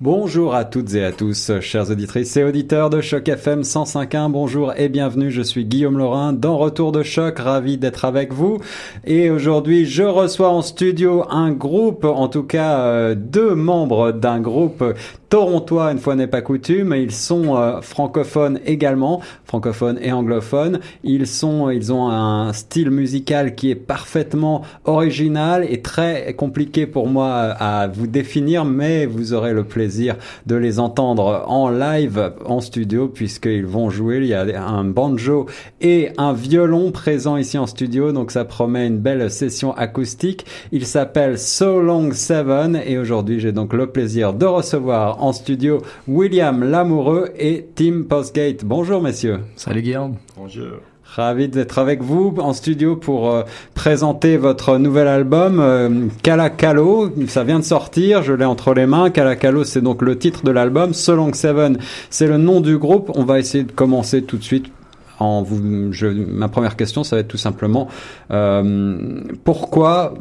Bonjour à toutes et à tous, chers auditrices et auditeurs de Choc FM 105.1. Bonjour et bienvenue. Je suis Guillaume Laurin dans Retour de Choc, ravi d'être avec vous. Et aujourd'hui, je reçois en studio un groupe, en tout cas euh, deux membres d'un groupe torontois, une fois n'est pas coutume. Ils sont euh, francophones également, francophones et anglophones. Ils sont, ils ont un style musical qui est parfaitement original et très compliqué pour moi à vous définir, mais vous aurez le plaisir de les entendre en live en studio puisqu'ils vont jouer. Il y a un banjo et un violon présent ici en studio, donc ça promet une belle session acoustique. Il s'appelle So Long Seven et aujourd'hui j'ai donc le plaisir de recevoir en studio William Lamoureux et Tim Postgate. Bonjour messieurs. Salut Guillaume. Bonjour. Ravi d'être avec vous en studio pour euh, présenter votre nouvel album euh, Calacalo. Ça vient de sortir, je l'ai entre les mains. Calacalo, c'est donc le titre de l'album. So Long Seven, c'est le nom du groupe. On va essayer de commencer tout de suite. En vous, je, ma première question, ça va être tout simplement euh, pourquoi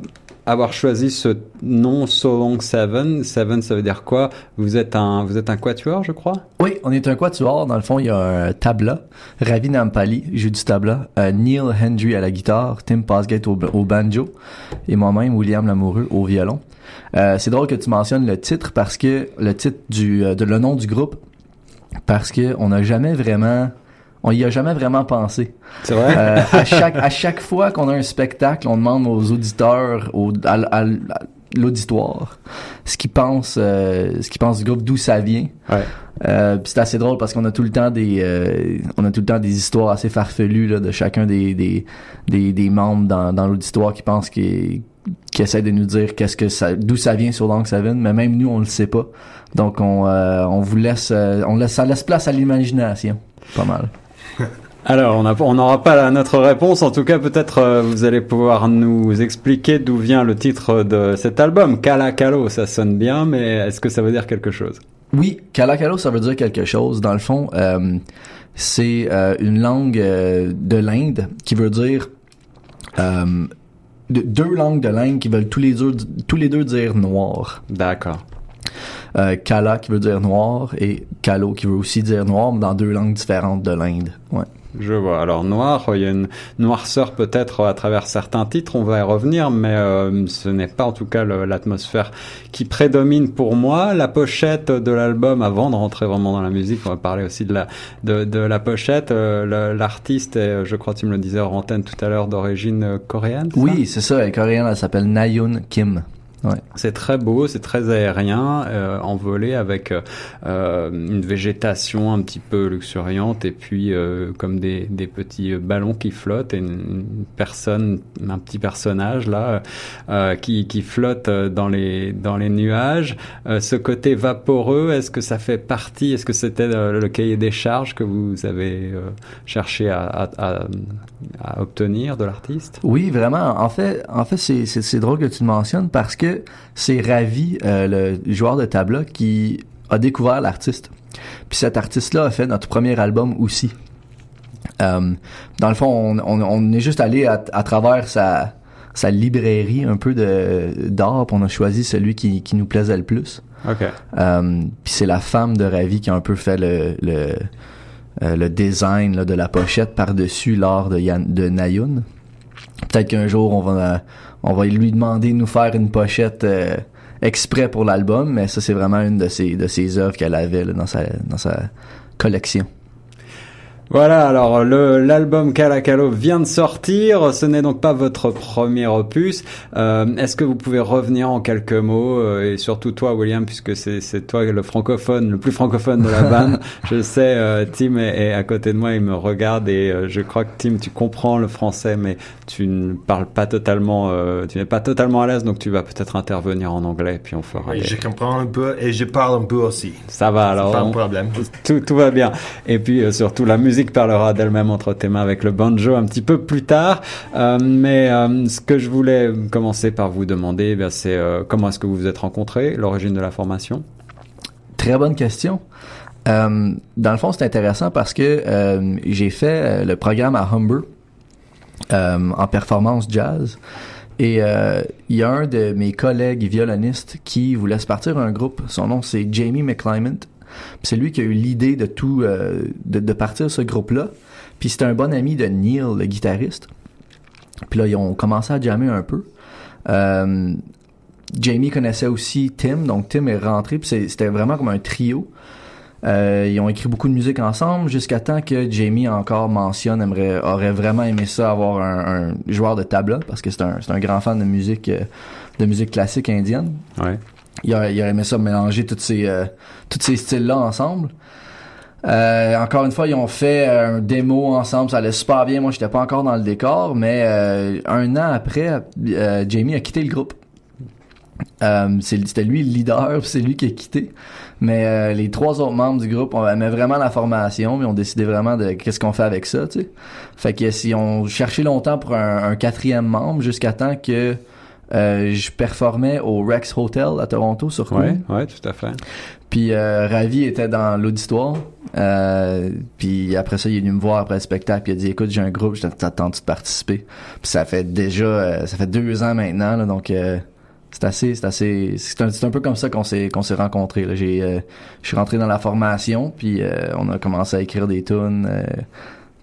avoir choisi ce nom So Long Seven. Seven, ça veut dire quoi? Vous êtes un, vous êtes un quatuor, je crois? Oui, on est un quatuor. Dans le fond, il y a un tabla. Ravi Nampali joue du tabla. Euh, Neil Hendry à la guitare. Tim Pasgate au, banjo. Et moi-même, William Lamoureux au violon. Euh, c'est drôle que tu mentionnes le titre parce que le titre du, euh, de le nom du groupe, parce que on n'a jamais vraiment on y a jamais vraiment pensé. C'est vrai? Euh, à chaque à chaque fois qu'on a un spectacle, on demande aux auditeurs, au, à, à, à l'auditoire, ce qu'ils pensent, euh, ce qu'ils pensent du groupe, d'où ça vient. Ouais. Euh, c'est assez drôle parce qu'on a tout le temps des, euh, on a tout le temps des histoires assez farfelues là, de chacun des des des, des membres dans dans l'auditoire qui pensent qu'ils qui essaie de nous dire qu'est-ce que ça, d'où ça vient sur Long Seven, mais même nous on le sait pas. Donc on, on vous laisse, on laisse, ça laisse place à l'imagination, pas mal. Alors, on n'aura pas notre réponse. En tout cas, peut-être euh, vous allez pouvoir nous expliquer d'où vient le titre de cet album. Calacalo, ça sonne bien, mais est-ce que ça veut dire quelque chose? Oui, Calacalo, ça veut dire quelque chose. Dans le fond, euh, c'est euh, une langue euh, de l'Inde qui veut dire euh, de, deux langues de l'Inde qui veulent tous les deux, tous les deux dire noir. D'accord. Euh, Kala qui veut dire noir et Kalo qui veut aussi dire noir, mais dans deux langues différentes de l'Inde. Ouais. Je vois. Alors noir, il y a une noirceur peut-être à travers certains titres, on va y revenir, mais euh, ce n'est pas en tout cas l'atmosphère qui prédomine pour moi. La pochette de l'album, avant de rentrer vraiment dans la musique, on va parler aussi de la de, de la pochette. Euh, L'artiste, est, je crois que tu me le disais hors antenne tout à l'heure, d'origine coréenne. Oui, c'est ça. Elle est coréenne, elle s'appelle Nayun Kim. Ouais. C'est très beau, c'est très aérien, euh, envolé avec euh, une végétation un petit peu luxuriante et puis euh, comme des, des, petits ballons qui flottent et une, personne, un petit personnage là euh, qui, qui flotte dans les dans les nuages. Euh, ce côté vaporeux, est-ce que ça fait partie Est-ce que c'était le cahier des charges que vous avez cherché à, à, à, à obtenir de l'artiste? Oui, vraiment. En fait, en fait, c'est drôle que tu le mentionnes parce que c'est Ravi, euh, le joueur de tabla, qui a découvert l'artiste. Puis cet artiste-là a fait notre premier album aussi. Euh, dans le fond, on, on, on est juste allé à, à, travers sa, sa librairie un peu de d'art, on a choisi celui qui, qui nous plaisait le plus. Okay. Euh, puis c'est la femme de Ravi qui a un peu fait le, le, euh, le design là, de la pochette par-dessus l'art de, Yann, de Nayun. Peut-être qu'un jour on va on va lui demander de nous faire une pochette euh, exprès pour l'album, mais ça c'est vraiment une de ses de ses œuvres qu'elle avait là, dans sa dans sa collection. Voilà, alors l'album Calacalo vient de sortir. Ce n'est donc pas votre premier opus. Euh, Est-ce que vous pouvez revenir en quelques mots euh, et surtout toi, William, puisque c'est c'est toi le francophone, le plus francophone de la bande. je sais, euh, Tim est, est, à côté de moi, il me regarde et euh, je crois que Tim, tu comprends le français, mais tu ne parles pas totalement, euh, tu n'es pas totalement à l'aise, donc tu vas peut-être intervenir en anglais, puis on fera. Oui, je comprends un peu et je parle un peu aussi. Ça va alors. Pas un problème. Tout tout va bien. Et puis euh, surtout la musique musique parlera d'elle-même entre tes mains avec le banjo un petit peu plus tard. Euh, mais euh, ce que je voulais commencer par vous demander, eh c'est euh, comment est-ce que vous vous êtes rencontrés, l'origine de la formation? Très bonne question. Dans le fond, c'est intéressant parce que j'ai fait le programme à Humber en performance jazz. Et il y a un de mes collègues violonistes qui voulait se partir un groupe. Son nom, c'est Jamie McClymont. C'est lui qui a eu l'idée de tout, euh, de, partir ce groupe-là. Puis c'était un bon ami de Neil, le guitariste. Puis là, ils ont commencé à jammer un peu. Euh, Jamie connaissait aussi Tim, donc Tim est rentré, puis c'était vraiment comme un trio. Euh, ils ont écrit beaucoup de musique ensemble jusqu'à temps que Jamie encore mentionne aimerait aurait vraiment aimé ça avoir un, joueur de tabla parce que c'est un, grand fan de musique classique indienne. Il aurait, il aurait aimé ça mélanger tous ces euh, ces styles là ensemble. Euh, encore une fois, ils ont fait un démo ensemble, ça allait super bien. Moi, j'étais pas encore dans le décor, mais euh, un an après, euh, Jamie a quitté le groupe. Euh, C'était lui le leader, c'est lui qui a quitté. Mais euh, les trois autres membres du groupe, on vraiment la formation, mais on décidé vraiment de qu'est-ce qu'on fait avec ça, tu sais. Fait que si on cherchait longtemps pour un, un quatrième membre, jusqu'à temps que euh, je performais au Rex Hotel à Toronto sur Queen. ouais, tout à fait. Puis euh, Ravi était dans l'auditoire. Euh, puis après ça, il est venu me voir après le spectacle. Puis il a dit "Écoute, j'ai un groupe, je t'attends de participer?" Puis ça fait déjà, euh, ça fait deux ans maintenant, là, donc euh, c'est assez, c'est assez, c'est un, peu comme ça qu'on s'est qu'on s'est rencontrés. là. J'ai, euh, je suis rentré dans la formation, puis euh, on a commencé à écrire des tunes.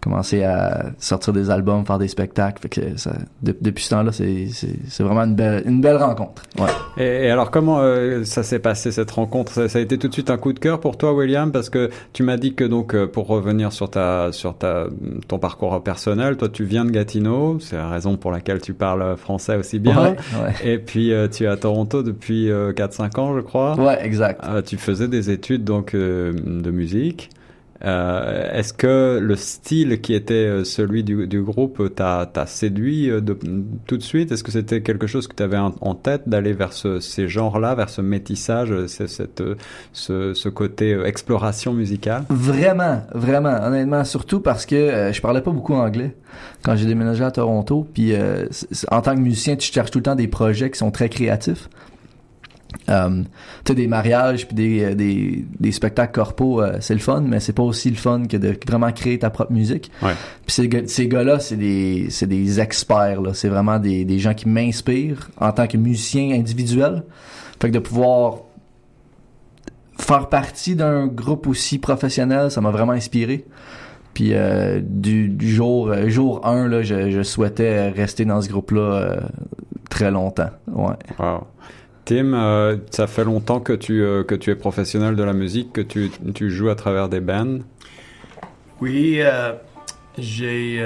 Commencé à sortir des albums, faire des spectacles. Fait que ça, de- depuis ce temps-là, c'est, vraiment une belle, une belle rencontre. Ouais. Et, et alors comment euh, ça s'est passé cette rencontre? Ça, ça a été tout de suite un coup de cœur pour toi, William, parce que tu m'as dit que donc euh, pour revenir sur ta sur ta ton parcours personnel, toi tu viens de Gatineau, c'est la raison pour laquelle tu parles français aussi bien. Ouais, ouais. Et puis euh, tu es à Toronto depuis euh, 4-5 ans, je crois. Ouais, exact. Tu faisais des études donc de musique. Euh, Est-ce que le style qui était euh, celui du, du groupe t'a séduit euh, tout de suite? Est-ce que c'était quelque chose que tu avais en, tête d'aller vers ce, ces genres-là, vers ce métissage, ce, cette, ce, ce côté exploration musicale? Vraiment, vraiment, honnêtement, surtout parce que euh, je parlais pas beaucoup anglais quand j'ai déménagé à Toronto. Puis euh, en tant que musicien, tu cherches tout le temps des projets qui sont très créatifs. Euh, tu des mariages puis des, euh, des, des spectacles corpaux, euh, c'est le fun, mais c'est pas aussi le fun que de vraiment créer ta propre musique. Ouais. Puis ces, gars- ces gars-là, c'est des, c'est des experts, là. C'est vraiment des, des gens qui m'inspirent en tant que musicien individuel. Fait que de pouvoir faire partie d'un groupe aussi professionnel, ça m'a vraiment inspiré. Puis euh, du, du jour euh, jour 1, là, je, je souhaitais rester dans ce groupe-là euh, très longtemps. Ouais. Wow. Tim, euh, ça fait longtemps que tu, euh, que tu es professionnel de la musique, que tu, tu joues à travers des bands. Oui, euh, j'ai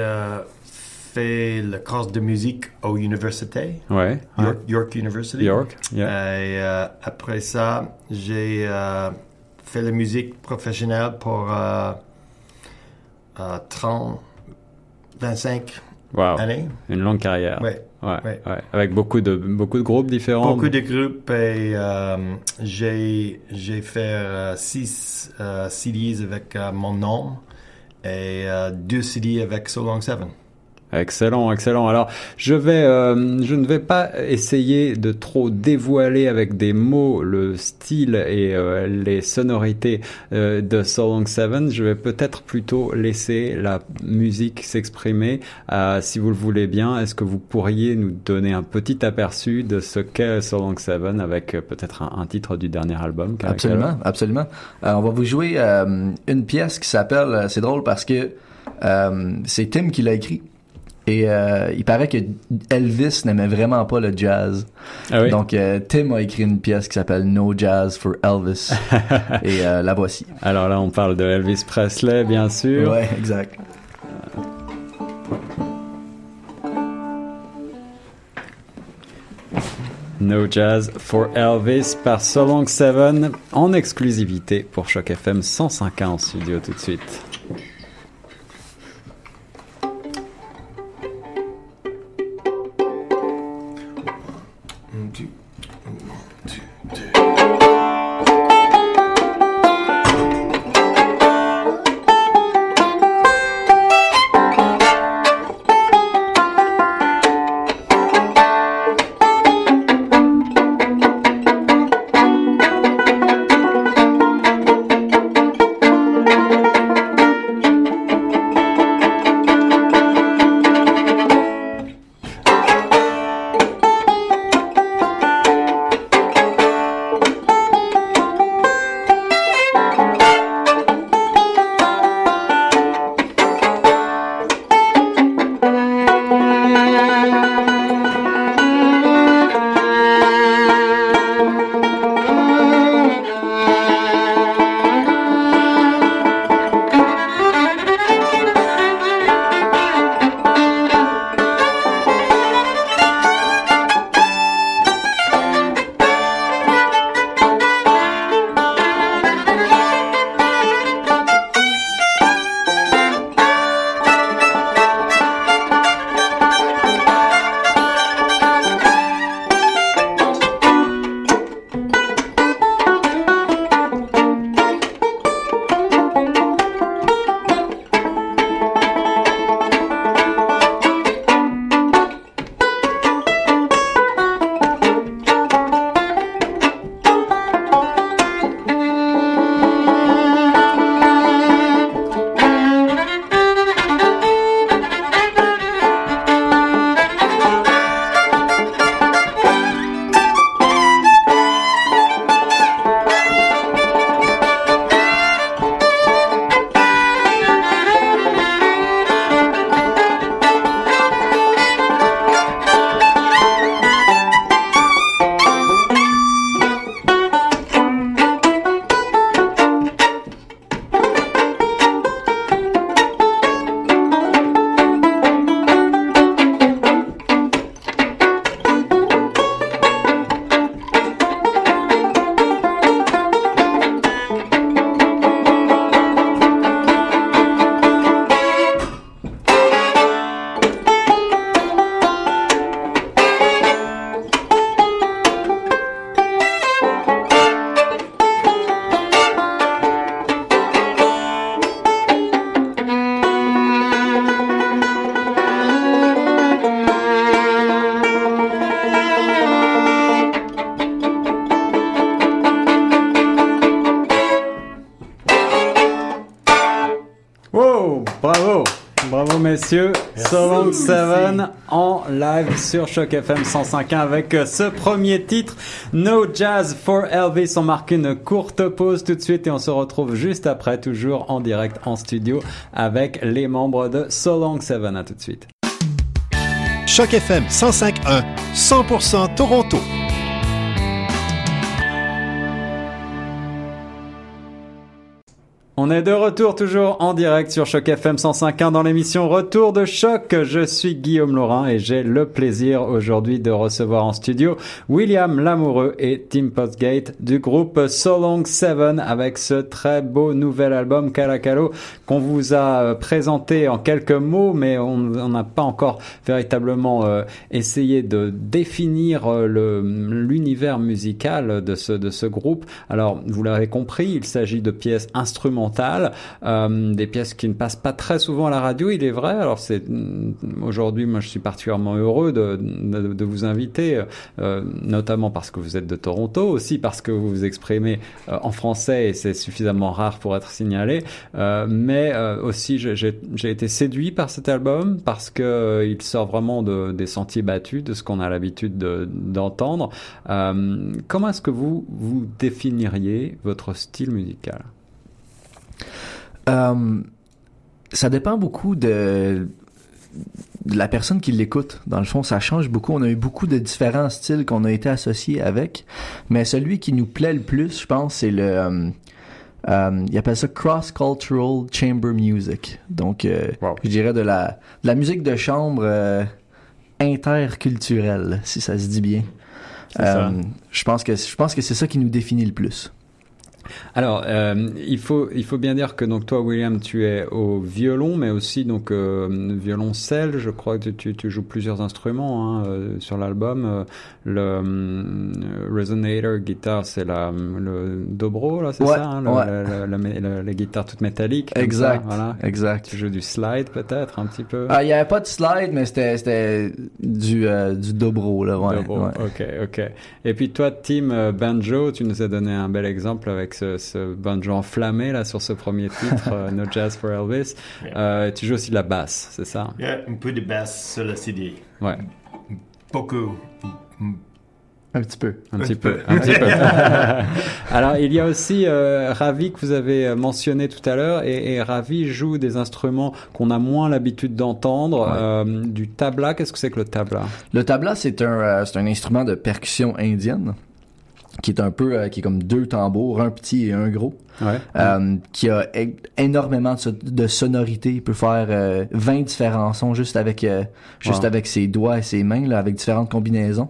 fait le cours de musique au université, Ouais. York, York University. York. Yeah. Et après ça, j'ai fait la musique professionnelle pour euh, euh, 30, 25 Wow. années. Une longue carrière. Ouais. Ouais, Ouais. ouais. Avec beaucoup de, beaucoup de groupes différents. Beaucoup de groupes et euh, j'ai j'ai fait euh, six euh, CDs avec euh, mon nom et euh, deux CD avec So Long Seven. Excellent, excellent. Alors, je vais, euh, je ne vais pas essayer de trop dévoiler avec des mots le style et euh, les sonorités euh, de So Long Seven. Je vais peut-être plutôt laisser la musique s'exprimer. Euh, si vous le voulez bien, est-ce que vous pourriez nous donner un petit aperçu de ce qu'est So Long Seven avec peut-être un, un titre du dernier album Absolument, absolument. On va vous jouer une pièce qui s'appelle, c'est drôle parce que c'est Tim qui l'a écrit. Et euh, il paraît que Elvis n'aimait vraiment pas le jazz. Ah oui? Donc euh, Tim a écrit une pièce qui s'appelle No Jazz for Elvis. Et euh, la voici. Alors là, on parle de Elvis Presley, bien sûr. Ouais, exact. No Jazz for Elvis par So Long Seven en exclusivité pour Choc FM 105.1 en studio tout de suite. So Long Seven en live sur Choc FM 105.1 avec euh, ce premier titre No Jazz for Elvis. On marque une courte pause tout de suite et on se retrouve juste après, toujours en direct en studio avec les membres de So Long Seven. À tout de suite. Choc FM 105.1, 100% Toronto. On est de retour toujours en direct sur Choc FM 105.1 dans l'émission Retour de Choc. Je suis Guillaume Laurin et j'ai le plaisir aujourd'hui de recevoir en studio William Lamoureux et Tim Postgate du groupe So Long Seven avec ce très beau nouvel album Calacalo qu'on vous a euh, présenté en quelques mots mais on n'a pas encore véritablement euh, essayé de définir euh, l'univers musical de ce, de ce groupe. Alors vous l'avez compris, il s'agit de pièces instrumentales euh, des pièces qui ne passent pas très souvent à la radio, il est vrai. Alors c'est mm, aujourd'hui, moi je suis particulièrement heureux de, de, vous inviter, euh, notamment parce que vous êtes de Toronto, aussi parce que vous vous exprimez euh, en français et c'est suffisamment rare pour être signalé. mais aussi j'ai été séduit par cet album parce que il sort vraiment de, des sentiers battus, de ce qu'on a l'habitude d'entendre. comment est-ce que vous vous définiriez votre style musical? Euh, ça dépend beaucoup de, la personne qui l'écoute. Dans le fond, ça change beaucoup. On a eu beaucoup de différents styles qu'on a été associés avec, mais celui qui nous plaît le plus, je pense, c'est le euh, euh, il appelle ça cross-cultural chamber music. Donc, je dirais de la, de la musique de chambre interculturelle, si ça se dit bien. je pense que je pense que c'est ça qui nous définit le plus. Alors, euh, il faut il faut bien dire que donc toi, William, tu es au violon, mais aussi donc euh, violoncelle. Je crois que tu, tu joues plusieurs instruments hein, euh, sur l'album. Euh, le euh, resonator guitare, c'est la le dobro là, c'est ça, hein, le, la, la, guitare toute métallique. Exact. Ça, voilà. Exact. Tu joues du slide peut-être un petit peu? Ah, il y avait pas de slide, mais c'était c'était du du dobro là. Ouais, dobro. Ok, ok. Et puis toi, Tim banjo, tu nous as donné un bel exemple avec ce, ce banjo enflammé là sur ce premier titre, euh, No Jazz for Elvis. Euh, tu joues aussi de la basse, c'est ça? Yeah, un peu de basse sur le CD. Ouais. Beaucoup. Un petit peu. Un, petit, peu. Un petit peu. Alors, il y a aussi euh, Ravi que vous avez mentionné tout à l'heure, et, et, Ravi joue des instruments qu'on a moins l'habitude d'entendre. Euh, du tabla, qu'est-ce que c'est que le tabla? Le tabla, c'est un, euh, c'est un instrument de percussion indienne qui est un peu euh, qui est comme deux tambours, un petit et un gros, ouais. euh, qui a énormément de, de sonorité. Il peut faire euh, 20 différents sons juste avec euh, juste avec ses doigts et ses mains, là, avec différentes combinaisons.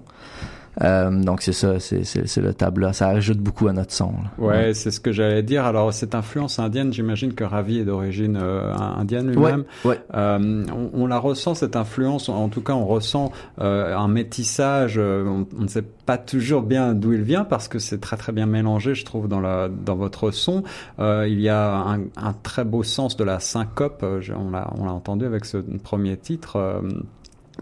Euh, donc c'est ça, c'est le tableau. Ça ajoute beaucoup à notre son. Ouais, ouais. c'est ce que j'allais dire. Alors cette influence indienne, j'imagine que Ravi est d'origine euh, indienne lui-même. Ouais, euh, on, on, la ressent cette influence. En tout cas, on ressent un métissage. On, on, ne sait pas toujours bien d'où il vient parce que c'est très très bien mélangé, je trouve, dans la dans votre son. il y a un, un, très beau sens de la syncope. on l'a on l'a entendu avec ce premier titre.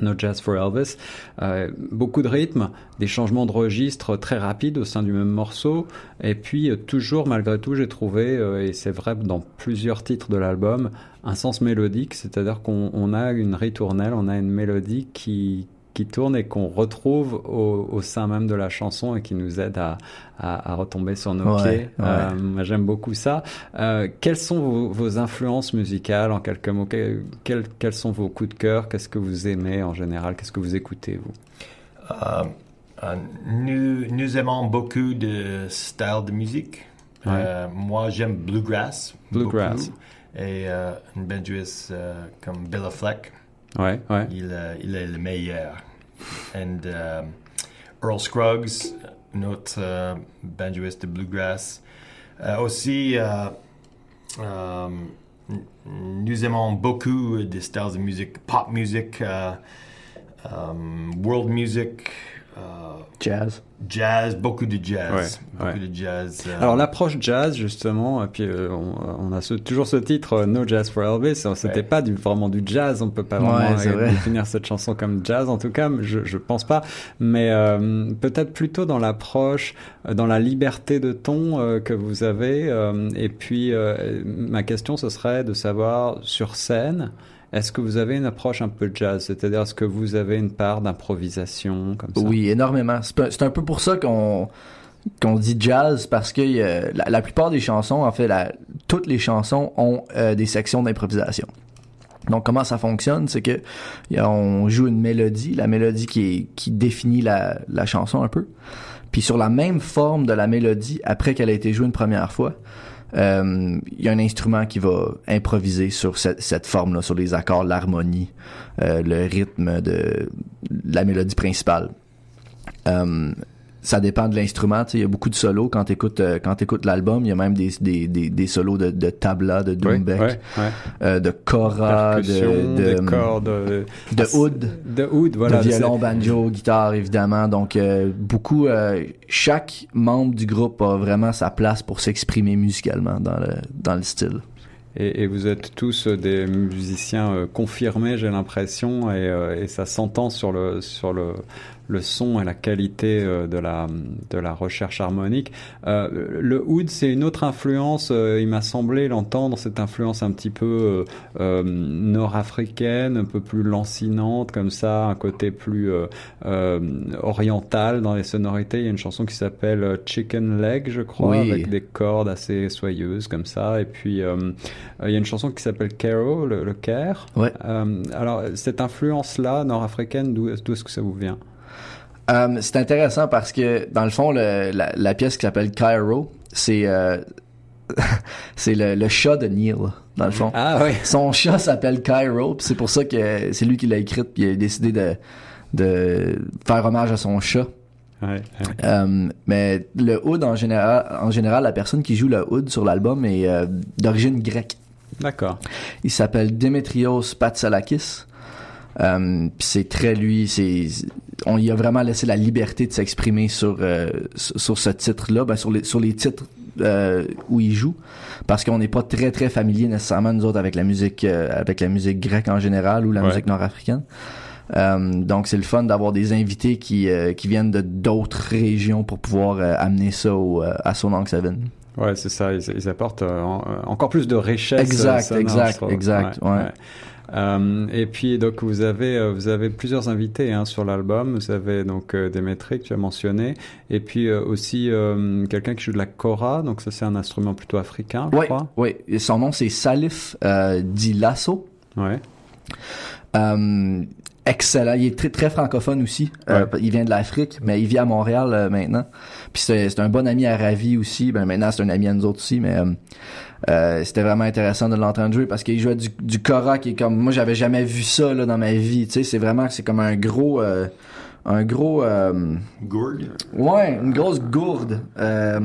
No Jazz for Elvis. Euh, beaucoup de rythme, des changements de registre très rapides au sein du même morceau. Et puis, euh, toujours, malgré tout, j'ai trouvé, euh, et c'est vrai dans plusieurs titres de l'album, un sens mélodique, c'est-à-dire qu'on a une ritournelle, on a une mélodie qui, qui tourne et qu'on retrouve au, au, sein même de la chanson et qui nous aide à, à, à retomber sur nos ouais, pieds. Ouais. Euh, j'aime beaucoup ça. Euh, quelles sont vos, vos, influences musicales en quelques mots? Quels, quels, quels sont vos coups de cœur? Qu'est-ce que vous aimez en général? Qu'est-ce que vous écoutez, vous? Euh, euh nous, nous aimons beaucoup de styles de musique. Ouais. Euh, moi, j'aime bluegrass. Bluegrass. Beaucoup. Et euh, une banjoiste comme Billa Fleck. Ouais, ouais. Il, il est le meilleur. And um, Earl Scruggs, notre uh, banjoiste de bluegrass. Uh, aussi, uh, um, nous aimons beaucoup des styles de musique, pop music, um, world music, Jazz. jazz, beaucoup de jazz. Ouais, beaucoup ouais. de jazz. euh, Alors l'approche jazz justement, et puis euh, on, on a ce- toujours ce titre euh, No Jazz for Elvis. C'était Ouais. pas du, vraiment du jazz, on peut pas vraiment euh, vrai. définir cette chanson comme jazz en tout cas. Je, je pense pas, mais euh, peut-être plutôt dans l'approche, euh, dans la liberté de ton euh, que vous avez. euh, et puis euh, ma question ce serait de savoir sur scène. Est-ce que vous avez une approche un peu jazz, c'est-à-dire est-ce que vous avez une part d'improvisation comme ça? Oui, énormément. C'est un peu pour ça qu'on dit jazz parce que euh, la, plupart des chansons, en fait, toutes les chansons ont euh, des sections d'improvisation. Donc comment ça fonctionne, c'est que on joue une mélodie, la mélodie qui définit la, la chanson un peu. Puis sur la même forme de la mélodie, après qu'elle a été jouée une première fois, euh, y a un instrument qui va improviser sur cette, cette forme-là, sur les accords, l'harmonie, euh, le rythme de la mélodie principale. Euh, ça dépend de l'instrument. tu sais, Il y a beaucoup de solos quand tu écoutes, quand t'écoutes l'album. Il y a même des, des, des, des solos de, de tabla, de Oui, ouais, ouais. euh, de Percussion, de, de, des cordes, euh, de oud, de oud, voilà. de violon, banjo, guitare, évidemment. Donc, euh, beaucoup, euh, chaque membre du groupe a vraiment sa place pour s'exprimer musicalement dans le, dans le style. Et, et vous êtes tous euh, des musiciens euh, confirmés, j'ai l'impression, et, euh, et ça s'entend sur le sur le le son et la qualité euh, de la de la recherche harmonique. Euh, le oud, c'est une autre influence. euh, il m'a semblé l'entendre cette influence un petit peu euh, nord-africaine, un peu plus lancinante comme ça, un côté plus euh, oriental dans les sonorités. Il y a une chanson qui s'appelle Chicken Leg, je crois, Oui. avec des cordes assez soyeuses comme ça. Et puis il y a une chanson qui s'appelle Caro, le, le. Ouais. Euh, alors cette influence-là nord-africaine, d'où d'où est-ce que ça vous vient? Euh, c'est intéressant parce que dans le fond, le- la, la pièce qui s'appelle Cairo, c'est euh, c'est le, le chat de Neil dans le fond. Ah oui. Son chat s'appelle Cairo, puis c'est pour ça que c'est lui qui l'a écrite, puis il a décidé de de faire hommage à son chat. Ouais, ouais. Euh, mais le oud en général, en général, la personne qui joue le oud sur l'album est euh, d'origine grecque. D'accord. Il s'appelle Demetrios Patsalakis. Euh, puis c'est très lui, c'est on y a vraiment laissé la liberté de s'exprimer sur euh, sur ce titre-là, ben sur les sur les titres euh, où il joue, parce qu'on n'est pas très très familier nécessairement nous autres avec la musique euh, avec la musique grecque en général ou la Ouais. musique nord-africaine. Euh, donc c'est le fun d'avoir des invités qui euh, qui viennent de d'autres régions pour pouvoir euh, amener ça au, euh, à son Seven. Ouais, c'est ça. Ils, ils apportent en- encore plus de richesse. Exact, sonore, exact, exact, ouais. Euh, et puis donc vous avez euh, vous avez plusieurs invités hein, sur l'album. Vous avez donc euh, Démétrie que tu as mentionné, et puis euh, aussi quelqu'un qui joue de la kora. Donc ça c'est un instrument plutôt africain, je crois. oui. Et Son nom c'est Salif euh, Di Lasso. Ouais. Excellent. Il est très, très francophone aussi. Ouais. il vient de l'Afrique, mais il vit à Montréal maintenant. Puis c'est c'est un bon ami à Ravi aussi. Ben maintenant c'est un ami à nous autres aussi, mais euh, c'était vraiment intéressant de l'entendre jouer parce qu'il jouait du, du kora qui est comme moi j'avais jamais vu ça là dans ma vie. Tu sais, c'est vraiment c'est comme un gros euh, un gros euh, Gourd. Ouais, une grosse gourde euh,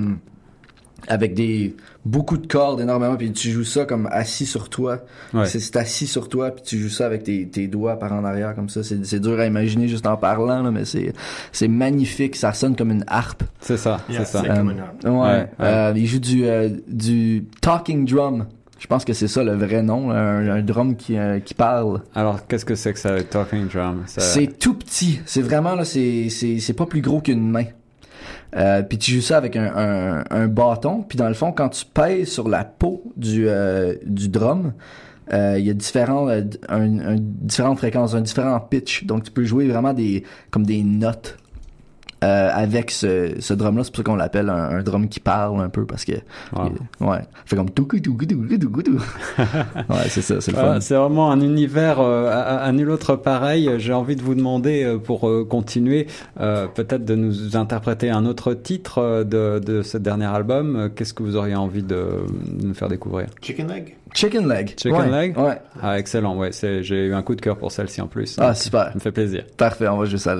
avec des beaucoup de cordes énormément puis tu joues ça comme assis sur toi. Ouais. C'est c'est assis sur toi puis tu joues ça avec tes, tes doigts par en arrière comme ça. C'est c'est dur à imaginer juste en parlant là, mais c'est c'est magnifique. Ça sonne comme une harpe. C'est ça. Yeah, c'est ça. c'est comme une harpe. Ouais. Ouais, Euh, il joue du euh, du talking drum. Je pense que c'est ça le vrai nom, un, un drum qui euh, qui parle. Alors qu'est-ce que c'est que ça, le talking drum? Ça- C'est tout petit. C'est vraiment là, c'est c'est c'est pas plus gros qu'une main. Euh, puis tu joues ça avec un, un, bâton. Puis dans le fond, quand tu pèses sur la peau du euh, du drum, euh, il y a différents euh, un- différentes fréquences, un différent pitch. Donc tu peux jouer vraiment des comme des notes. Euh, avec ce, ce drum-là, c'est pour ça qu'on l'appelle un, un drum qui parle un peu parce que Wow. il- ouais, fait comme tout tout tout tout tout tout. Ouais, c'est ça, c'est le Ah, fun. c'est vraiment un univers euh, à, à- nul autre pareil. J'ai envie de vous demander, euh, pour euh, continuer, euh, peut-être de nous interpréter un autre titre euh, de, de ce dernier album. Qu'est-ce que vous auriez envie de, de nous faire découvrir? Chicken leg. Chicken leg. Chicken Ouais, leg? Ouais. Ah, excellent. Ouais, j'ai eu un coup de cœur pour celle-ci en plus. Ah, super. Ça me fait plaisir. Parfait, on va jouer ça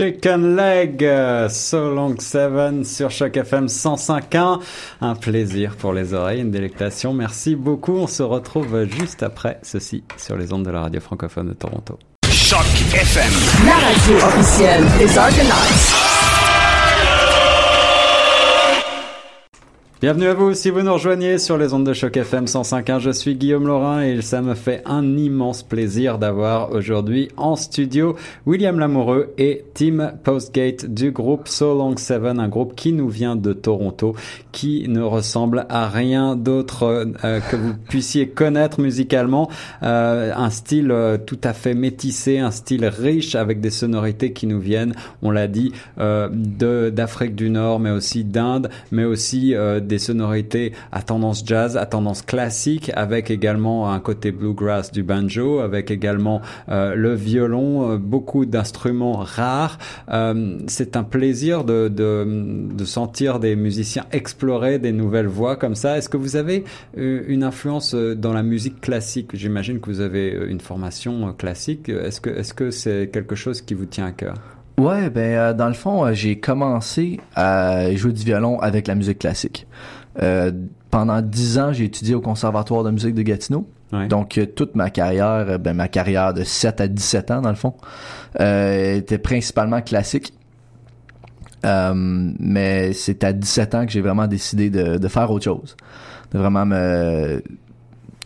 Chicken Leg, euh, So Long Seven sur Choc FM 105.1. Un plaisir pour les oreilles, une délectation. Merci beaucoup. On se retrouve juste après ceci sur les ondes de la radio francophone de Toronto. Choc FM. La radio officielle des Argonauts. Bienvenue à vous si vous nous rejoignez sur les ondes de choc FM 105.1. Je suis Guillaume Laurin et ça me fait un immense plaisir d'avoir aujourd'hui en studio William Lamoureux et Tim Postgate du groupe So Long Seven, un groupe qui nous vient de Toronto, qui ne ressemble à rien d'autre euh, que vous puissiez connaître musicalement. Euh, un style euh, tout à fait métissé, un style riche avec des sonorités qui nous viennent, on l'a dit, d'Afrique du Nord, mais aussi d'Inde, mais aussi des sonorités à tendance jazz, à tendance classique, avec également un côté bluegrass du banjo, avec également euh, le violon, euh, beaucoup d'instruments rares. Euh, c'est un plaisir de, de, de sentir des musiciens explorer des nouvelles voies comme ça. Est-ce que vous avez euh, une influence euh, dans la musique classique? J'imagine que vous avez une formation classique. Est-ce que est-ce que c'est quelque chose qui vous tient à cœur? Ouais, ben euh, dans le fond, euh, j'ai commencé à jouer du violon avec la musique classique. Euh, pendant dix ans, j'ai étudié au Conservatoire de musique de Gatineau. Ouais. Donc euh, toute ma carrière, ben ma carrière de 7 à 17 ans dans le fond, euh, était principalement classique. Euh, mais c'est à 17 ans que j'ai vraiment décidé de, de faire autre chose. De vraiment me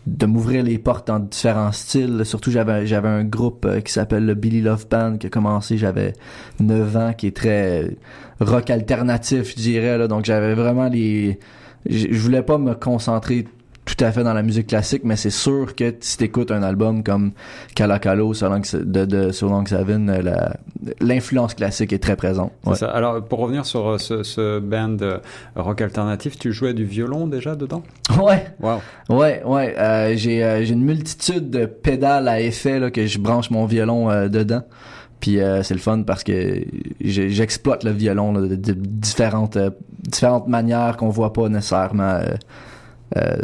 de m'ouvrir les portes dans différents styles. Surtout, j'avais j'avais un groupe euh, qui s'appelle le Billy Love Band qui a commencé, j'avais 9 ans, qui est très rock alternatif, je dirais. Là. Donc, j'avais vraiment les... Je je voulais pas me concentrer tout à fait dans la musique classique, mais c'est sûr que si t'écoutes un album comme Calacalo de, de So Long Seven, euh, la- l'influence classique est très présente. Ouais. ça. Alors, pour revenir sur euh, ce, ce band euh, rock alternatif, tu jouais du violon déjà dedans? Ouais. Wow. Ouais, ouais. euh, j'ai euh, j'ai une multitude de pédales à effet là, que je branche mon violon euh, dedans. Puis euh, c'est le fun parce que j'exploite le violon là, de, différentes euh, différentes manières qu'on voit pas nécessairement euh,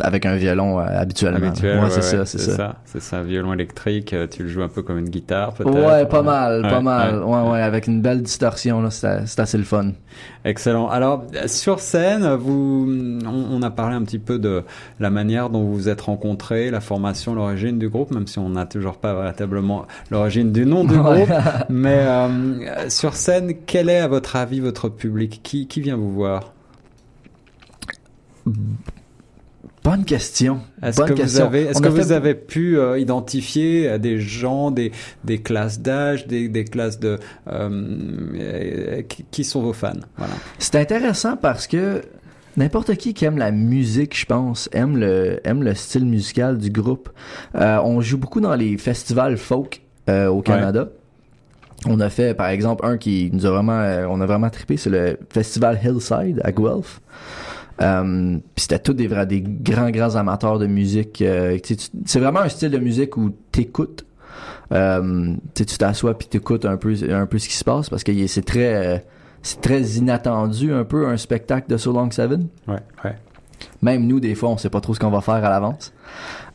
avec un violon euh, habituellement. Habituel, ouais, ouais, c'est ouais, ça, c'est ça. C'est ça, violon électrique, euh, tu le joues un peu comme une guitare peut-être Ouais, pas mal, pas Ouais, mal. ouais. Ouais, ouais, avec une belle distorsion là, c'est c'est assez le fun. Excellent. Alors, sur scène, vous, on, on a parlé un petit peu de la manière dont vous vous êtes rencontrés, la formation, l'origine du groupe, même si on n'a toujours pas véritablement l'origine du nom du groupe. Mais euh, sur scène, quel est à votre avis votre public? Qui, qui vient vous voir? Bonne question. Est-ce que vous avez, est-ce que vous avez pu euh, identifier euh, des gens, des, des classes d'âge, des, des classes de euh, qui, qui sont vos fans? Voilà. C'est intéressant parce que n'importe qui qui aime la musique, je pense, aime le aime le style musical du groupe. Euh, on joue beaucoup dans les festivals folk euh, au Canada. On a fait par exemple un qui nous a vraiment euh, on a vraiment trippé, c'est le festival Hillside à Guelph. Euh, puis c'était tous des vrais des grands grands amateurs de musique. euh, c'est vraiment un style de musique où t'écoutes. Euh, tu t'assois puis t'écoutes un peu un peu ce qui se passe parce que c'est très euh, c'est très inattendu un peu un spectacle de So Long Seven. Ouais, ouais. Même nous, des fois, on sait pas trop ce qu'on va faire à l'avance.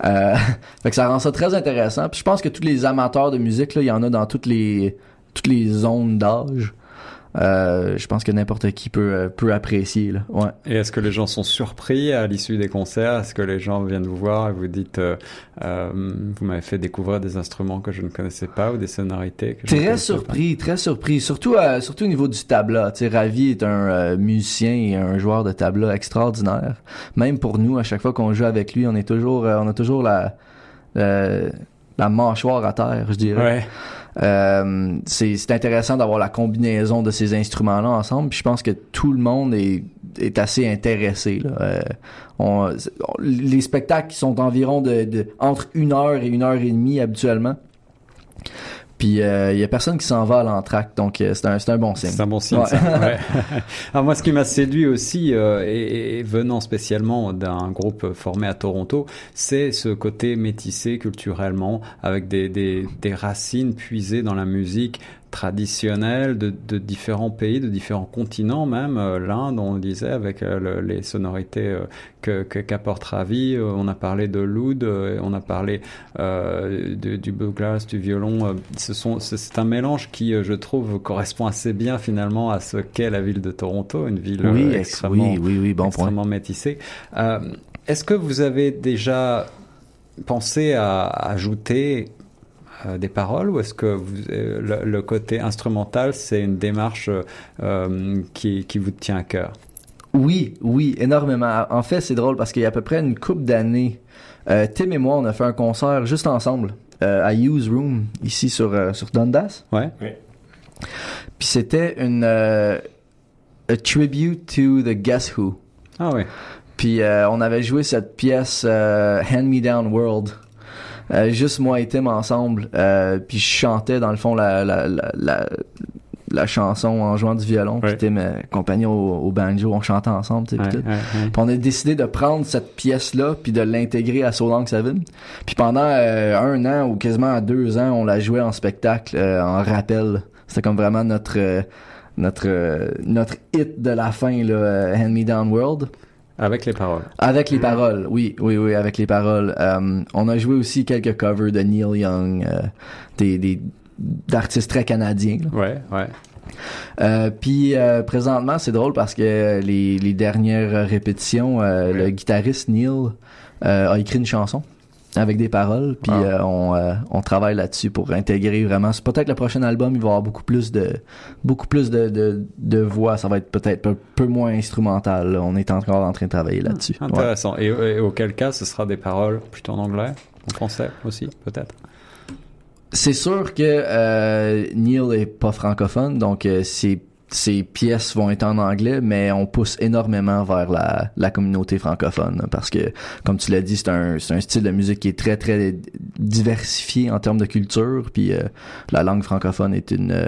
Euh, fait que ça rend ça très intéressant. Puis je pense que tous les amateurs de musique, là, il y en a dans toutes les toutes les zones d'âge. Euh, je pense que n'importe qui peut euh, peut apprécier. Là. Ouais. Et est-ce que les gens sont surpris à l'issue des concerts? Est-ce que les gens viennent vous voir et vous dites, euh, euh, vous m'avez fait découvrir des instruments que je ne connaissais pas ou des sonorités que Très surpris, très surpris. Surtout, euh, surtout au niveau du tabla. Tu sais, Ravi est un euh, musicien et un joueur de tabla extraordinaire. Même pour nous, à chaque fois qu'on joue avec lui, on est toujours, euh, on a toujours la, la, la mâchoire à terre, je dirais. Ouais. Euh, c'est intéressant d'avoir la combinaison de ces instruments-là ensemble. Puis je pense que tout le monde est, est assez intéressé. Là. Euh, on- les spectacles sont environ de, de entre une heure et une heure et demie habituellement. Puis il y a personne qui s'en va à l'entracte, donc euh, c'est un, c'est un bon signe. C'est un bon signe, Ouais. ça. Ouais. Alors moi, ce qui m'a séduit aussi, euh, et, et venant spécialement d'un groupe formé à Toronto, c'est ce côté métissé culturellement, avec des, des, des racines puisées dans la musique traditionnelles de, de différents pays, de différents continents même. Euh, L'Inde, on disait, avec euh, le- les sonorités euh, que qu'apporte Ravi. On a parlé de l'oud, on a parlé euh, de- du bluegrass, du violon. Ce sont, c'est- un mélange qui, je trouve, correspond assez bien finalement à ce qu'est la ville de Toronto, une ville Oui, ex- extrêmement, oui, oui, oui, bon point. extrêmement métissée. Euh, Est-ce que vous avez déjà pensé à ajouter euh, des paroles ou est-ce que vous, euh, le, le côté instrumental, c'est une démarche euh, qui, qui vous tient à cœur? Oui, oui, énormément. En fait, c'est drôle parce qu'il y a à peu près une couple d'années, euh, Tim et moi, on a fait un concert juste ensemble euh, à Use Room, ici sur, euh, sur Dundas. Ouais. Puis c'était une euh, a tribute to the Guess Who. Ah oui. Puis euh, on avait joué cette pièce euh, Hand Me Down World. Euh, juste moi et Tim ensemble. Euh, puis je chantais dans le fond la, la, la, la, la chanson en jouant du violon. Puis Tim euh, compagnon au, au banjo, on chantait ensemble. tu sais, puis on a décidé de prendre cette pièce-là puis de l'intégrer à So Long Seven. Puis pendant euh, un an ou quasiment deux ans, on la jouait en spectacle, euh, en rappel. C'était comme vraiment notre notre notre hit de la fin là, Hand Me Down World. Avec les paroles. Avec les paroles, oui, oui, oui, avec les paroles. Euh, on a joué aussi quelques covers de Neil Young, euh, des, des d'artistes très canadiens. là. Ouais, ouais. Euh, puis euh, présentement, c'est drôle parce que les, les dernières répétitions, le guitariste Neil a écrit une chanson avec des paroles, puis Ah. euh, on, euh, on travaille là-dessus pour intégrer vraiment. C'est peut-être le prochain album, il va y avoir beaucoup plus de beaucoup plus de, de, de voix. Ça va être peut-être un peu moins instrumental. là. On est encore en train de travailler là-dessus. Ouais. Intéressant. Et, et auquel cas, ce sera des paroles plutôt en anglais, en français aussi, peut-être? C'est sûr que euh, Neil est pas francophone, donc euh, ses pièces vont être en anglais, mais on pousse énormément vers la, la communauté francophone parce que, comme tu l'as dit, c'est un, un style de musique qui est très très diversifié en termes de culture, puis euh, la langue francophone est une euh,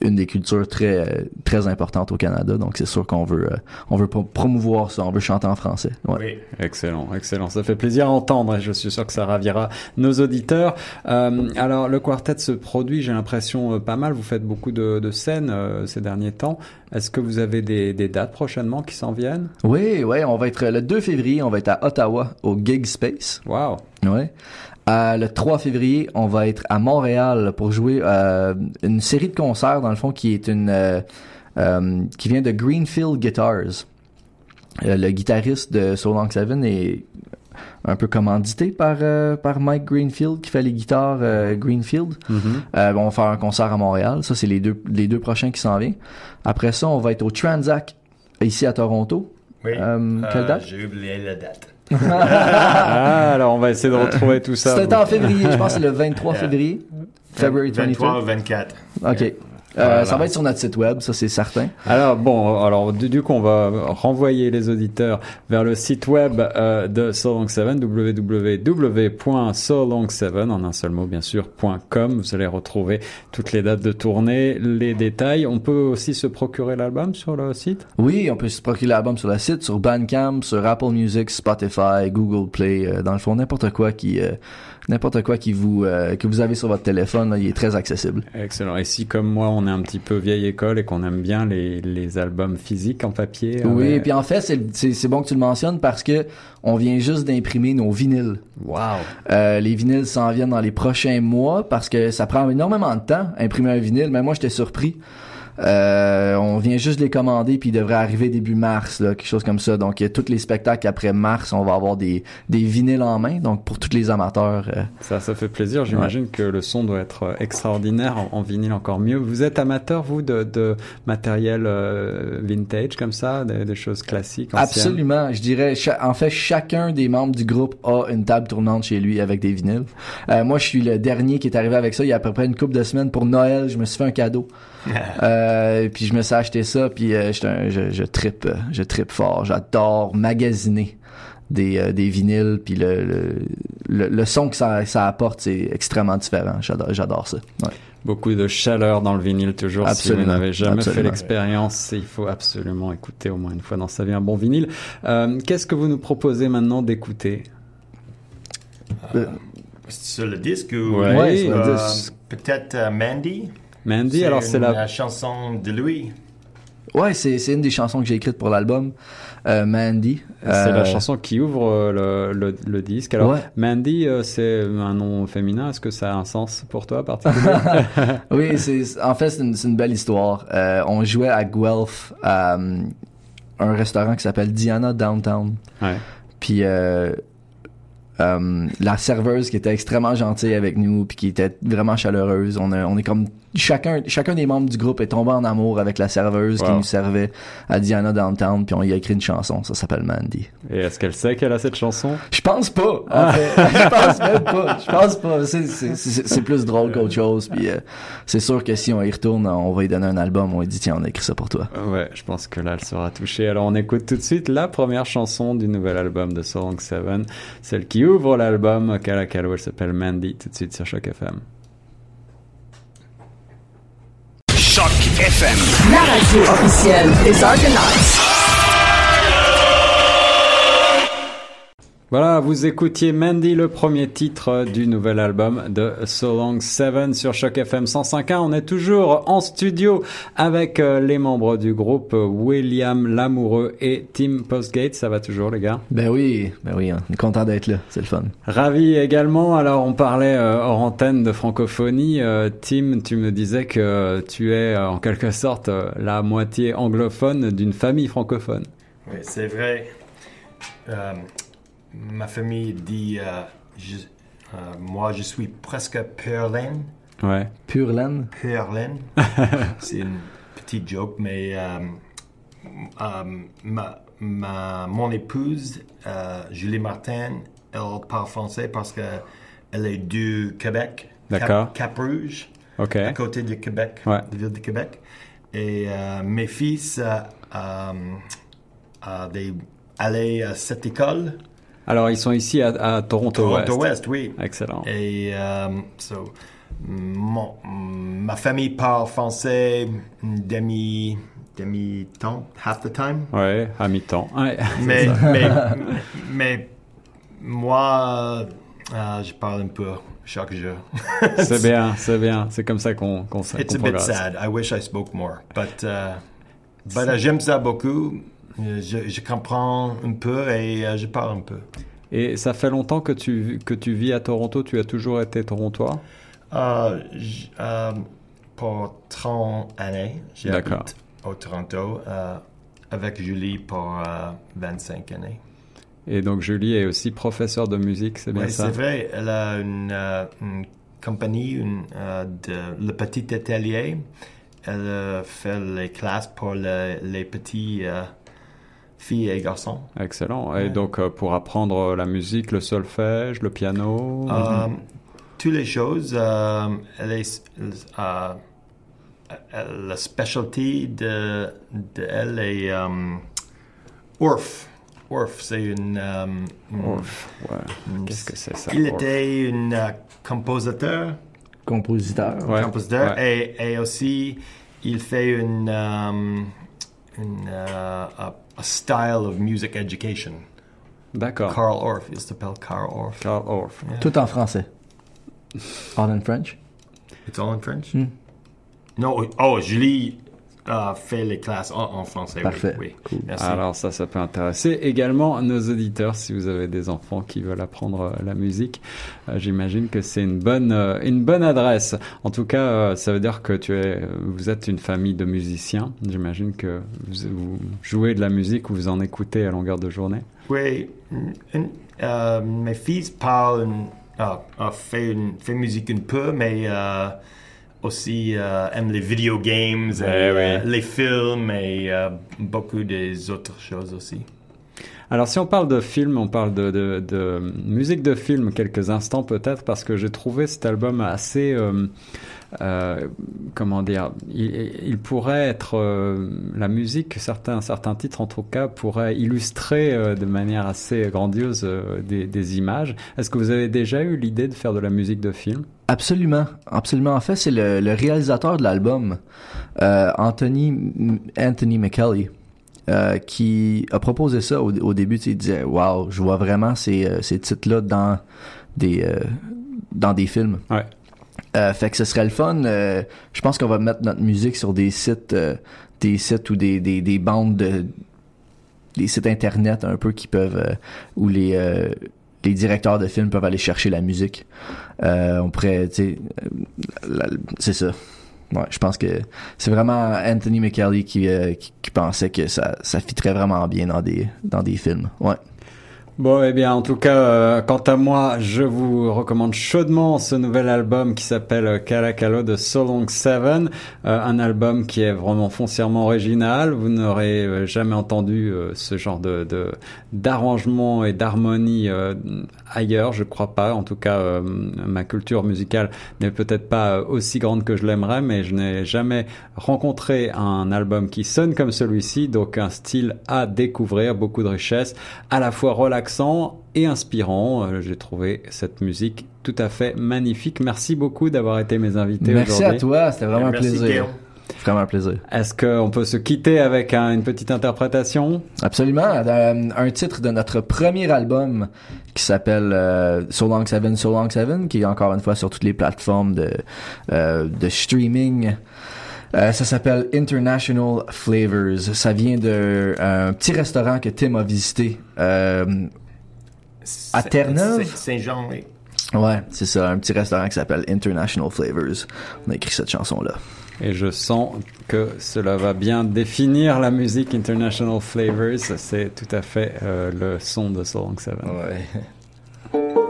une des cultures très très importantes au Canada, donc c'est sûr qu'on veut euh, on veut pro- promouvoir ça, on veut chanter en français. Ouais. Oui. Excellent, excellent. Ça fait plaisir à entendre et je suis sûr que ça ravira nos auditeurs. Euh, alors, le quartet se produit, j'ai l'impression, euh, pas mal. Vous faites beaucoup de, de scènes ces derniers temps? Est-ce que vous avez des, des dates prochainement qui s'en viennent? Oui, oui, on va être le 2 février, on va être à Ottawa au Gig Space. Waouh Ouais. Euh, le 3 février, on va être à Montréal pour jouer euh, une série de concerts dans le fond qui est une euh, euh, qui vient de Greenfield Guitars. Euh, le guitariste de So Long Seven est un peu commandité par euh, par Mike Greenfield qui fait les guitares euh, Greenfield. Euh, on va faire un concert à Montréal. Ça c'est les deux les deux prochains qui s'en viennent. Après ça, on va être au Transac ici à Toronto. Oui. Euh, quelle date? J'ai oublié la date. Ah, alors on va essayer de retrouver tout ça. C'était en février, je pense que c'est le 23 février. February 23 23. ou 24. OK. Euh. Ça va être sur notre site web, ça c'est certain. Alors bon, alors du, du coup, on va renvoyer les auditeurs vers le site web euh, de So Long 7, www.solong7 en un seul mot bien sûr .com. Vous allez retrouver toutes les dates de tournée, les détails. On peut aussi se procurer l'album sur le site? Oui, on peut se procurer l'album sur le site, sur Bandcamp, sur Apple Music, Spotify, Google Play, euh, dans le fond n'importe quoi qui euh, n'importe quoi qui vous euh, que vous avez sur votre téléphone, là, il est très accessible. Excellent. Et si comme moi, on est un petit peu vieille école et qu'on aime bien les, les albums physiques en papier. Oui, euh, et puis en fait, c'est c'est c'est bon que tu le mentionnes parce que on vient juste d'imprimer nos vinyles. Wow. Euh, les vinyles s'en viennent dans les prochains mois parce que ça prend énormément de temps imprimer un vinyle. Mais moi, j'étais surpris. Euh, on vient juste de les commander puis ils devraient arriver début mars, là, quelque chose comme ça. Donc, euh, tous les spectacles après mars, on va avoir des, des vinyles en main. Donc, pour tous les amateurs, euh, Ça, ça fait plaisir. J'imagine que le son doit être euh, extraordinaire en, en vinyle encore mieux. Vous êtes amateur, vous, de, de matériel euh, vintage comme ça, des, des choses classiques anciennes? Absolument. Je dirais, en fait, chacun des membres du groupe a une table tournante chez lui avec des vinyles. Euh, moi, je suis le dernier qui est arrivé avec ça il y a à peu près une couple de semaines pour Noël. Je me suis fait un cadeau. Euh, puis je me suis acheté ça, puis euh, un- je, je trippe, euh, je trippe fort. J'adore magasiner des, euh, des vinyles, puis le, le, le, le son que ça, ça apporte, c'est extrêmement différent. J'adore, j'adore ça. Ouais. Beaucoup de chaleur dans le vinyle, toujours. Si Absolument. vous n'avez jamais fait l'expérience, il faut absolument écouter au moins une fois dans sa vie un bon vinyle. Euh, Qu'est-ce que vous nous proposez maintenant d'écouter? Euh, Sur le disque ou Ouais, Ouais, sur le Euh, disque. Peut-être euh, Mandy? Mandy, alors c'est la... euh, chanson de lui. Ouais, c'est c'est une des chansons que j'ai écrites pour l'album, euh, Mandy. C'est la Euh, chanson qui ouvre euh, le, le, le disque. Alors, Ouais. Mandy, euh, c'est un nom féminin. Est-ce que ça a un sens pour toi particulier Oui, c'est en fait c'est une, belle histoire. Euh, on jouait à Guelph, à euh, un restaurant qui s'appelle Diana Downtown. Ouais. Puis euh, euh, la serveuse qui était extrêmement gentille avec nous, puis qui était vraiment chaleureuse. On, a- on est comme chacun, chacun des membres du groupe est tombé en amour avec la serveuse qui nous servait à Diana Downtown, puis on y a écrit une chanson. Ça s'appelle Mandy. Et est-ce qu'elle sait qu'elle a cette chanson? Je pense pas. En fait. je pense même pas. Je pense pas. C'est, plus drôle qu'autre chose. Puis euh, c'est sûr que si on y retourne, on va lui donner un album. On lui dit tiens, on a écrit ça pour toi. Ouais, je pense que là, elle sera touchée. Alors, on écoute tout de suite la première chanson du nouvel album de Song 7, celle qui ouvre l'album Kala Kalo, elle s'appelle Mandy, tout de suite sur Choc FM. FM. La radio officielle des Argonauts. Voilà, vous écoutiez Mandy, le premier titre du nouvel album de So Long 7 sur Choc FM 105.1. On est toujours en studio avec euh, les membres du groupe William Lamoureux et Tim Postgate. Ça va toujours, les gars? Ben oui, ben oui, on est content d'être là. C'est le fun. Ravi également. Alors, on parlait euh, hors antenne de francophonie. Euh, Tim, tu me disais que tu es en quelque sorte la moitié anglophone d'une famille francophone. Oui, c'est vrai. Euh, ma famille dit, euh, je- euh, moi je suis presque Perlin. Ouais. Pure laine. C'est une petite joke, mais euh, euh, ma, ma- mon épouse, euh, Julie Martin, elle parle français parce que elle est du Québec. Cap- D'accord. Cap-Rouge. Ok. à côté du Québec, Ouais. de la ville de Québec. Et euh, mes fils euh, euh, euh, allaient à cette école, Alors, ils sont ici à, à Toronto, Toronto West. West, oui. Excellent. Et euh, so, mon- ma famille parle français demi demi temps, half the time. Ouais, à mi-temps. Ouais. Mais mais mais moi, euh, je parle un peu chaque jour. c'est bien, c'est bien. C'est comme ça qu'on qu'on It's qu'on a bit progresse. sad. I wish I spoke more. But, uh, but uh, j'aime ça beaucoup. Je, je comprends un peu et euh, je parle un peu. Et ça fait longtemps que tu, que tu vis à Toronto. Tu as toujours été torontois? Euh, j- euh, pour 30 années, j'habite au Toronto euh, avec Julie pour euh, 25 années. Et donc, Julie est aussi professeure de musique, c'est bien ça? c'est vrai. Elle a une, une compagnie, une, de, le petit atelier. Elle fait les classes pour le- les petits filles et garçons. Excellent. Et Ouais. donc, euh, pour apprendre la musique, le solfège, le piano Euh, toutes les choses. euh, elle est, euh, elle- la specialty de, de elle est euh, Orff. Orff, c'est une. euh, une- Orff, ouais. une- Qu'est-ce que c'est ça Il était un euh, compositeur. Compositeur. Ouais, compositeur ouais. et, et aussi il fait une, euh, une euh, a, a style of music education. D'accord. Carl Orff, il s'appelle Carl Orff. Carl Orff. Tout en français. All in French. It's all in French? Hmm. Non, oh, Julie a fait les classes en, en français. Parfait. Oui, Cool. Merci. Alors ça, ça peut intéresser également nos auditeurs si vous avez des enfants qui veulent apprendre euh, la musique. Euh, J'imagine que c'est une bonne, euh, une bonne adresse. En tout cas, euh, ça veut dire que tu es, vous êtes une famille de musiciens. J'imagine que vous, vous jouez de la musique ou vous en écoutez à longueur de journée. Oui, euh, mes fils parlent, une- ah, ah, fait, une, fait musique un peu, mais euh, aussi euh, aiment les video games, et, Eh euh, oui. les films et euh, beaucoup des autres choses aussi. Alors si on parle de film, on parle de, de, musique de film quelques instants peut-être parce que j'ai trouvé cet album assez, euh, euh, comment dire, il, pourrait être euh, la musique, certains certains titres en tout cas pourraient illustrer de manière assez grandiose des, images. Est-ce que vous avez déjà eu l'idée de faire de la musique de film? Absolument, absolument. En fait, c'est le, réalisateur de l'album, Anthony Anthony McKelly, euh, qui a proposé ça au, au début. Il disait, waouh, je vois vraiment ces, euh, ces titres-là dans des euh, dans des films. Ouais. Euh, fait que ce serait le fun. euh, je pense qu'on va mettre notre musique sur des sites, euh, des sites ou des, des, des bandes de des sites internet un peu qui peuvent euh, où les euh, les directeurs de films peuvent aller chercher la musique. Euh, on pourrait, tu sais, euh, la- c'est ça. Ouais, je pense que c'est vraiment Anthony McKelly qui, euh, qui, pensait que ça, ça vraiment bien dans des, dans des films. Bon, eh bien, en tout cas, euh, quant à moi, je vous recommande chaudement ce nouvel album qui s'appelle Kalakalo de So Long Seven, euh, un album qui est vraiment foncièrement original. Vous n'aurez euh, jamais entendu euh, ce genre de d'arrangement et d'harmonie ailleurs, je crois pas. En tout cas, ma culture musicale n'est peut-être pas aussi grande que je l'aimerais, mais je n'ai jamais rencontré un album qui sonne comme celui-ci, donc un style à découvrir, beaucoup de richesse, à la fois relaxant et inspirant. Euh, J'ai trouvé cette musique tout à fait magnifique. Merci beaucoup d'avoir été mes invités Merci aujourd'hui. à toi, c'était vraiment un Merci, plaisir. Vraiment un plaisir. Est-ce qu'on peut se quitter avec un- une petite interprétation? Absolument. Euh, un titre de notre premier album qui s'appelle euh, So Long Seven, So Long Seven, qui est encore une fois sur toutes les plateformes de, euh, de streaming. Euh, ça s'appelle International Flavors. Ça vient d'un petit restaurant que Tim a visité. Euh, À Terre-Neuve? Saint- Saint-Jean, oui. ouais, c'est ça, un petit restaurant qui s'appelle International Flavors. On a écrit cette chanson-là. Et je sens que cela va bien définir la musique International Flavors. C'est tout à fait euh, le son de So Long Seven. Ouais.